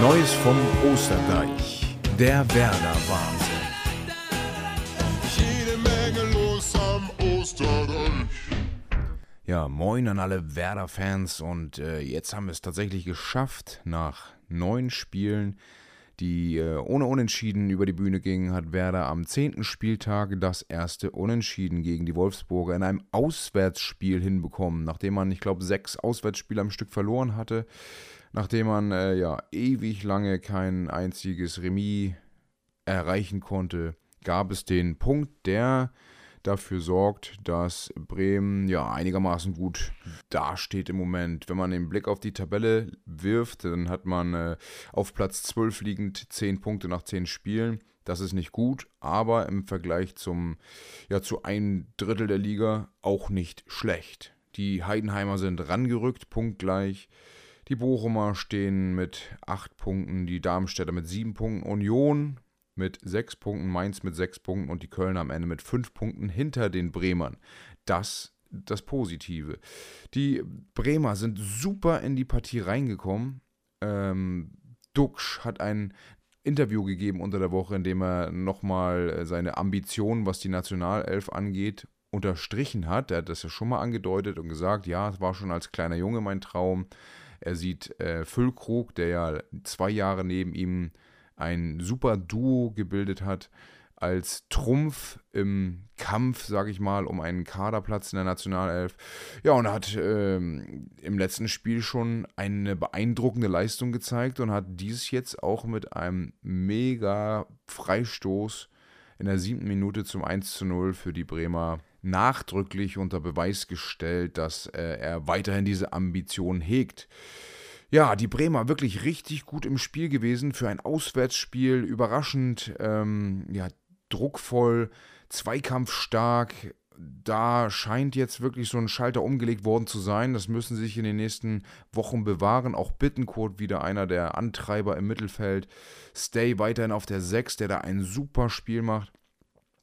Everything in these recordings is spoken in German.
Neues vom Osterdeich. Der Werder-Wahnsinn. Jede Menge los am Osterdeich. Ja, moin an alle Werder-Fans und äh, jetzt haben wir es tatsächlich geschafft. Nach neun Spielen, die äh, ohne Unentschieden über die Bühne gingen, hat Werder am zehnten Spieltag das erste Unentschieden gegen die Wolfsburger in einem Auswärtsspiel hinbekommen, nachdem man, ich glaube, sechs Auswärtsspiele am Stück verloren hatte nachdem man äh, ja ewig lange kein einziges Remis erreichen konnte, gab es den Punkt, der dafür sorgt, dass Bremen ja einigermaßen gut dasteht im Moment. Wenn man den Blick auf die Tabelle wirft, dann hat man äh, auf Platz 12 liegend 10 Punkte nach 10 Spielen. Das ist nicht gut, aber im Vergleich zum, ja, zu ein Drittel der Liga auch nicht schlecht. Die Heidenheimer sind rangerückt, punktgleich. Die Bochumer stehen mit 8 Punkten, die Darmstädter mit 7 Punkten, Union mit 6 Punkten, Mainz mit 6 Punkten und die Kölner am Ende mit 5 Punkten hinter den Bremern. Das das Positive. Die Bremer sind super in die Partie reingekommen. Ähm, Duxch hat ein Interview gegeben unter der Woche, in dem er nochmal seine Ambitionen, was die Nationalelf angeht, unterstrichen hat. Er hat das ja schon mal angedeutet und gesagt, ja, es war schon als kleiner Junge mein Traum. Er sieht äh, Füllkrug, der ja zwei Jahre neben ihm ein super Duo gebildet hat, als Trumpf im Kampf, sage ich mal, um einen Kaderplatz in der Nationalelf. Ja, und hat ähm, im letzten Spiel schon eine beeindruckende Leistung gezeigt und hat dies jetzt auch mit einem mega Freistoß in der siebten Minute zum 1 zu 0 für die Bremer nachdrücklich unter Beweis gestellt, dass äh, er weiterhin diese Ambition hegt. Ja, die Bremer wirklich richtig gut im Spiel gewesen für ein Auswärtsspiel, überraschend, ähm, ja, druckvoll, zweikampfstark. Da scheint jetzt wirklich so ein Schalter umgelegt worden zu sein. Das müssen sie sich in den nächsten Wochen bewahren. Auch Bittencourt wieder einer der Antreiber im Mittelfeld. Stay weiterhin auf der 6, der da ein super Spiel macht.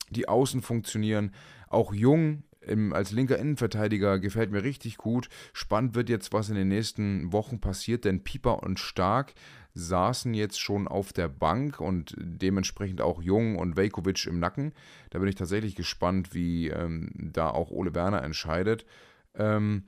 Die Außen funktionieren. Auch Jung im, als linker Innenverteidiger gefällt mir richtig gut. Spannend wird jetzt, was in den nächsten Wochen passiert, denn Pieper und Stark saßen jetzt schon auf der Bank und dementsprechend auch Jung und Vejkovic im Nacken. Da bin ich tatsächlich gespannt, wie ähm, da auch Ole Werner entscheidet. Ähm,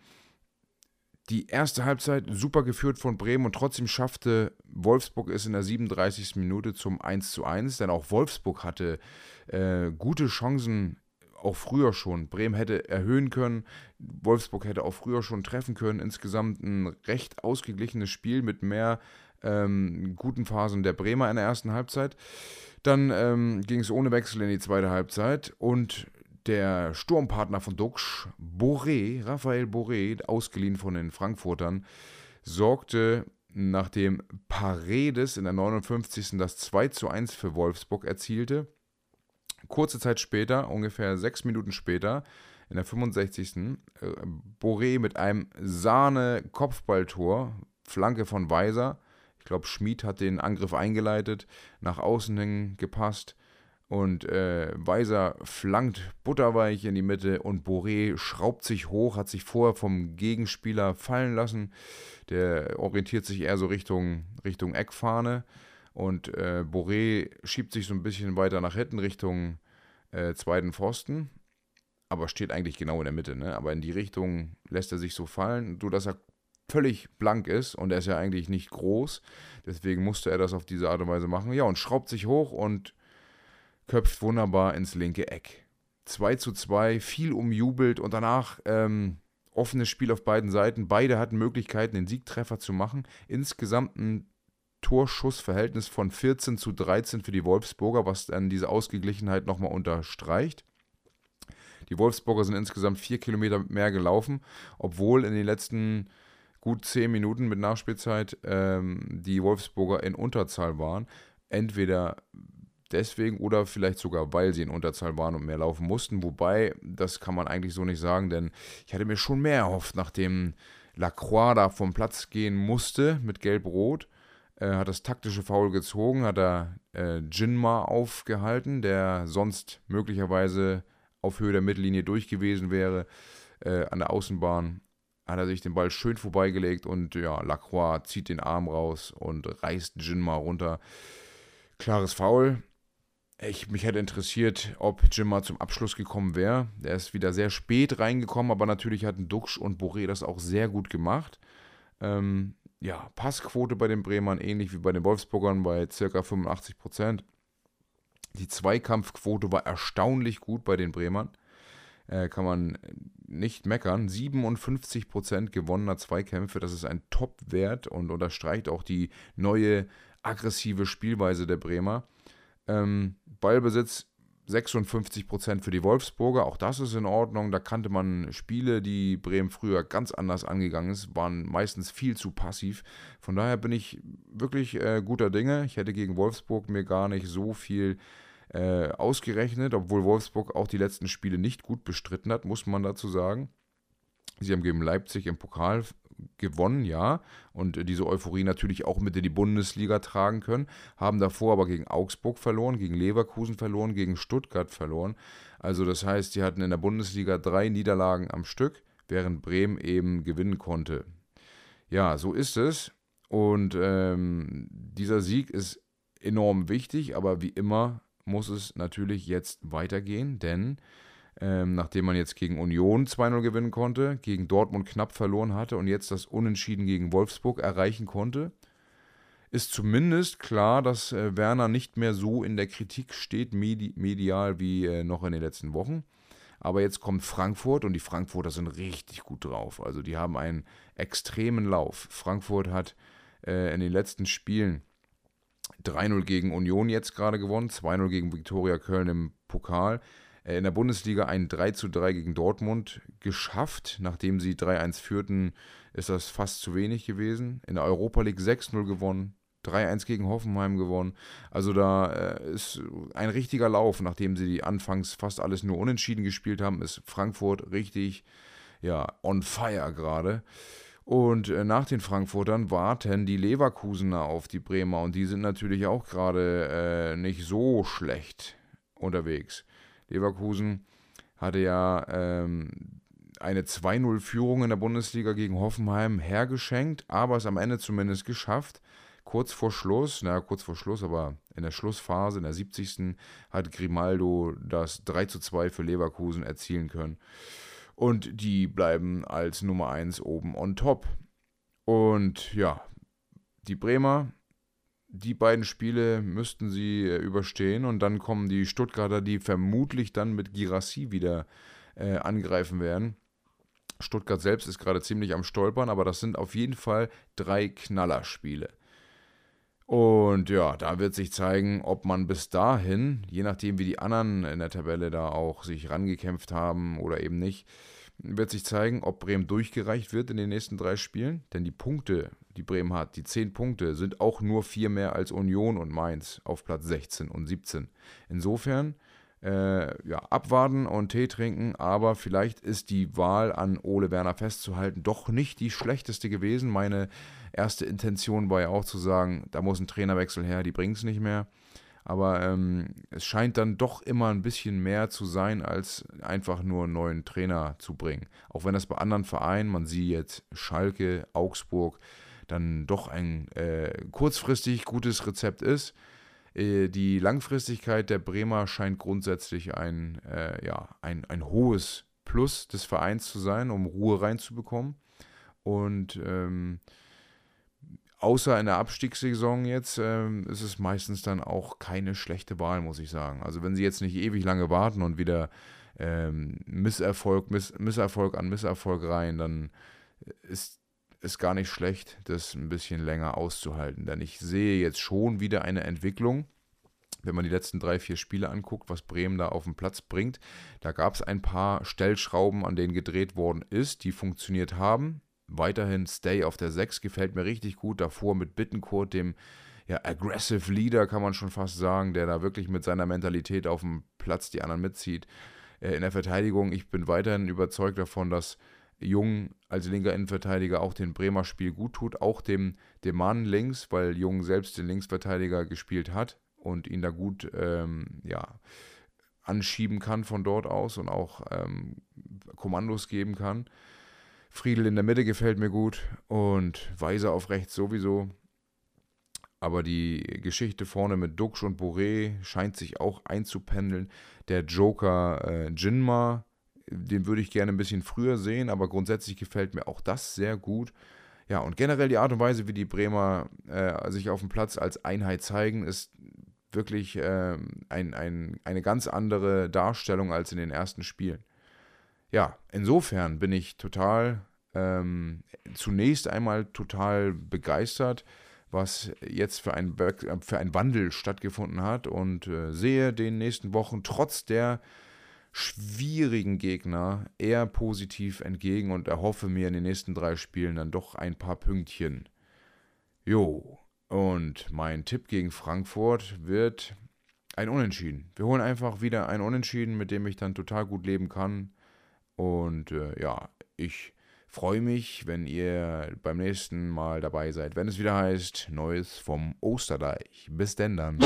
die erste Halbzeit super geführt von Bremen und trotzdem schaffte Wolfsburg es in der 37. Minute zum 1 zu 1, denn auch Wolfsburg hatte äh, gute Chancen auch früher schon. Bremen hätte erhöhen können, Wolfsburg hätte auch früher schon treffen können. Insgesamt ein recht ausgeglichenes Spiel mit mehr ähm, guten Phasen der Bremer in der ersten Halbzeit. Dann ähm, ging es ohne Wechsel in die zweite Halbzeit und der Sturmpartner von Duxch, Boré, Raphael Boré, ausgeliehen von den Frankfurtern, sorgte nachdem Paredes in der 59. das 2 zu 1 für Wolfsburg erzielte, Kurze Zeit später, ungefähr sechs Minuten später, in der 65. Äh, Boré mit einem Sahne-Kopfballtor, Flanke von Weiser. Ich glaube, Schmid hat den Angriff eingeleitet, nach außen hin gepasst. Und äh, Weiser flankt butterweich in die Mitte und Boré schraubt sich hoch, hat sich vorher vom Gegenspieler fallen lassen. Der orientiert sich eher so Richtung, Richtung Eckfahne. Und äh, Boré schiebt sich so ein bisschen weiter nach hinten Richtung äh, zweiten Pfosten, aber steht eigentlich genau in der Mitte. Ne? Aber in die Richtung lässt er sich so fallen, sodass er völlig blank ist und er ist ja eigentlich nicht groß. Deswegen musste er das auf diese Art und Weise machen. Ja, und schraubt sich hoch und köpft wunderbar ins linke Eck. 2 zu 2, viel umjubelt und danach ähm, offenes Spiel auf beiden Seiten. Beide hatten Möglichkeiten, den Siegtreffer zu machen. Insgesamt ein Torschussverhältnis von 14 zu 13 für die Wolfsburger, was dann diese Ausgeglichenheit nochmal unterstreicht. Die Wolfsburger sind insgesamt vier Kilometer mehr gelaufen, obwohl in den letzten gut zehn Minuten mit Nachspielzeit ähm, die Wolfsburger in Unterzahl waren. Entweder deswegen oder vielleicht sogar, weil sie in Unterzahl waren und mehr laufen mussten. Wobei, das kann man eigentlich so nicht sagen, denn ich hatte mir schon mehr erhofft, nachdem Lacroix da vom Platz gehen musste mit Gelb-Rot äh, hat das taktische Foul gezogen, hat er äh, Jinma aufgehalten, der sonst möglicherweise auf Höhe der Mittellinie durch gewesen wäre äh, an der Außenbahn. hat er sich den Ball schön vorbeigelegt und ja, Lacroix zieht den Arm raus und reißt Jinma runter. Klares Foul. Ich, mich hätte interessiert, ob Jimma zum Abschluss gekommen wäre. Der ist wieder sehr spät reingekommen, aber natürlich hatten Duxch und Boré das auch sehr gut gemacht. Ähm, ja, Passquote bei den Bremern ähnlich wie bei den Wolfsburgern bei ca. 85 Prozent. Die Zweikampfquote war erstaunlich gut bei den Bremern. Äh, kann man nicht meckern. 57 Prozent gewonnener Zweikämpfe, das ist ein Top-Wert und unterstreicht auch die neue aggressive Spielweise der Bremer. Ähm, Ballbesitz 56% für die Wolfsburger, auch das ist in Ordnung. Da kannte man Spiele, die Bremen früher ganz anders angegangen ist, waren meistens viel zu passiv. Von daher bin ich wirklich äh, guter Dinge. Ich hätte gegen Wolfsburg mir gar nicht so viel äh, ausgerechnet, obwohl Wolfsburg auch die letzten Spiele nicht gut bestritten hat, muss man dazu sagen. Sie haben gegen Leipzig im Pokal gewonnen, ja, und diese Euphorie natürlich auch mit in die Bundesliga tragen können, haben davor aber gegen Augsburg verloren, gegen Leverkusen verloren, gegen Stuttgart verloren. Also das heißt, sie hatten in der Bundesliga drei Niederlagen am Stück, während Bremen eben gewinnen konnte. Ja, so ist es. Und ähm, dieser Sieg ist enorm wichtig, aber wie immer muss es natürlich jetzt weitergehen, denn ähm, nachdem man jetzt gegen Union 2-0 gewinnen konnte, gegen Dortmund knapp verloren hatte und jetzt das Unentschieden gegen Wolfsburg erreichen konnte, ist zumindest klar, dass äh, Werner nicht mehr so in der Kritik steht, medi medial wie äh, noch in den letzten Wochen. Aber jetzt kommt Frankfurt und die Frankfurter sind richtig gut drauf. Also die haben einen extremen Lauf. Frankfurt hat äh, in den letzten Spielen 3-0 gegen Union jetzt gerade gewonnen, 2-0 gegen Viktoria Köln im Pokal. Äh, in der Bundesliga ein 3 3 gegen Dortmund geschafft. Nachdem sie 3-1 führten, ist das fast zu wenig gewesen. In der Europa League 6-0 gewonnen, 3-1 gegen Hoffenheim gewonnen. Also da äh, ist ein richtiger Lauf. Nachdem sie anfangs fast alles nur unentschieden gespielt haben, ist Frankfurt richtig ja, on fire gerade. Und äh, nach den Frankfurtern warten die Leverkusener auf die Bremer und die sind natürlich auch gerade äh, nicht so schlecht unterwegs. Leverkusen hatte ja ähm, eine 2-0-Führung in der Bundesliga gegen Hoffenheim hergeschenkt, aber es am Ende zumindest geschafft. Kurz vor Schluss, naja, kurz vor Schluss, aber in der Schlussphase, in der 70. hat Grimaldo das 3 2 für Leverkusen erzielen können und die bleiben als Nummer 1 oben on top. Und ja, die Bremer, die beiden Spiele müssten sie äh, überstehen und dann kommen die Stuttgarter, die vermutlich dann mit Girassi wieder äh, angreifen werden. Stuttgart selbst ist gerade ziemlich am Stolpern, aber das sind auf jeden Fall drei Knallerspiele. Und ja, da wird sich zeigen, ob man bis dahin, je nachdem wie die anderen in der Tabelle da auch sich rangekämpft haben oder eben nicht, wird sich zeigen, ob Bremen durchgereicht wird in den nächsten drei Spielen. Denn die Punkte, die Bremen hat, die zehn Punkte, sind auch nur vier mehr als Union und Mainz auf Platz 16 und 17. Insofern, äh, ja, abwarten und Tee trinken, aber vielleicht ist die Wahl an Ole Werner festzuhalten doch nicht die schlechteste gewesen. Meine erste Intention war ja auch zu sagen, da muss ein Trainerwechsel her, die bringt es nicht mehr. Aber ähm, es scheint dann doch immer ein bisschen mehr zu sein, als einfach nur einen neuen Trainer zu bringen. Auch wenn das bei anderen Vereinen, man sieht jetzt Schalke, Augsburg, dann doch ein äh, kurzfristig gutes Rezept ist. Äh, die Langfristigkeit der Bremer scheint grundsätzlich ein, äh, ja, ein, ein hohes Plus des Vereins zu sein, um Ruhe reinzubekommen. Und ähm, außer in der Abstiegssaison jetzt, ähm, ist es meistens dann auch keine schlechte Wahl, muss ich sagen. Also wenn sie jetzt nicht ewig lange warten und wieder ähm, Misserfolg, Miss, Misserfolg an Misserfolg rein, dann ist es gar nicht schlecht, das ein bisschen länger auszuhalten. Denn ich sehe jetzt schon wieder eine Entwicklung, wenn man die letzten drei, vier Spiele anguckt, was Bremen da auf den Platz bringt. Da gab es ein paar Stellschrauben, an denen gedreht worden ist, die funktioniert haben weiterhin Stay auf der 6 gefällt mir richtig gut. Davor mit Bittencourt, dem ja, Aggressive Leader, kann man schon fast sagen, der da wirklich mit seiner Mentalität auf dem Platz die anderen mitzieht. Äh, in der Verteidigung, ich bin weiterhin überzeugt davon, dass Jung als linker Innenverteidiger auch den Bremer Spiel gut tut, auch dem, dem Mann links, weil Jung selbst den Linksverteidiger gespielt hat und ihn da gut ähm, ja, anschieben kann von dort aus und auch ähm, Kommandos geben kann. Friedel in der Mitte gefällt mir gut und Weiser auf rechts sowieso. Aber die Geschichte vorne mit Dux und Boré scheint sich auch einzupendeln. Der Joker äh, Jinma, den würde ich gerne ein bisschen früher sehen, aber grundsätzlich gefällt mir auch das sehr gut. Ja, und generell die Art und Weise, wie die Bremer äh, sich auf dem Platz als Einheit zeigen, ist wirklich äh, ein, ein, eine ganz andere Darstellung als in den ersten Spielen. Ja, insofern bin ich total, ähm, zunächst einmal total begeistert was jetzt für ein, für ein Wandel stattgefunden hat und äh, sehe den nächsten Wochen trotz der schwierigen Gegner eher positiv entgegen und erhoffe mir in den nächsten drei Spielen dann doch ein paar Pünktchen. Jo, und mein Tipp gegen Frankfurt wird ein Unentschieden. Wir holen einfach wieder ein Unentschieden, mit dem ich dann total gut leben kann. Und äh, ja, ich Freue mich, wenn ihr beim nächsten Mal dabei seid, wenn es wieder heißt Neues vom Osterdeich. Bis denn dann.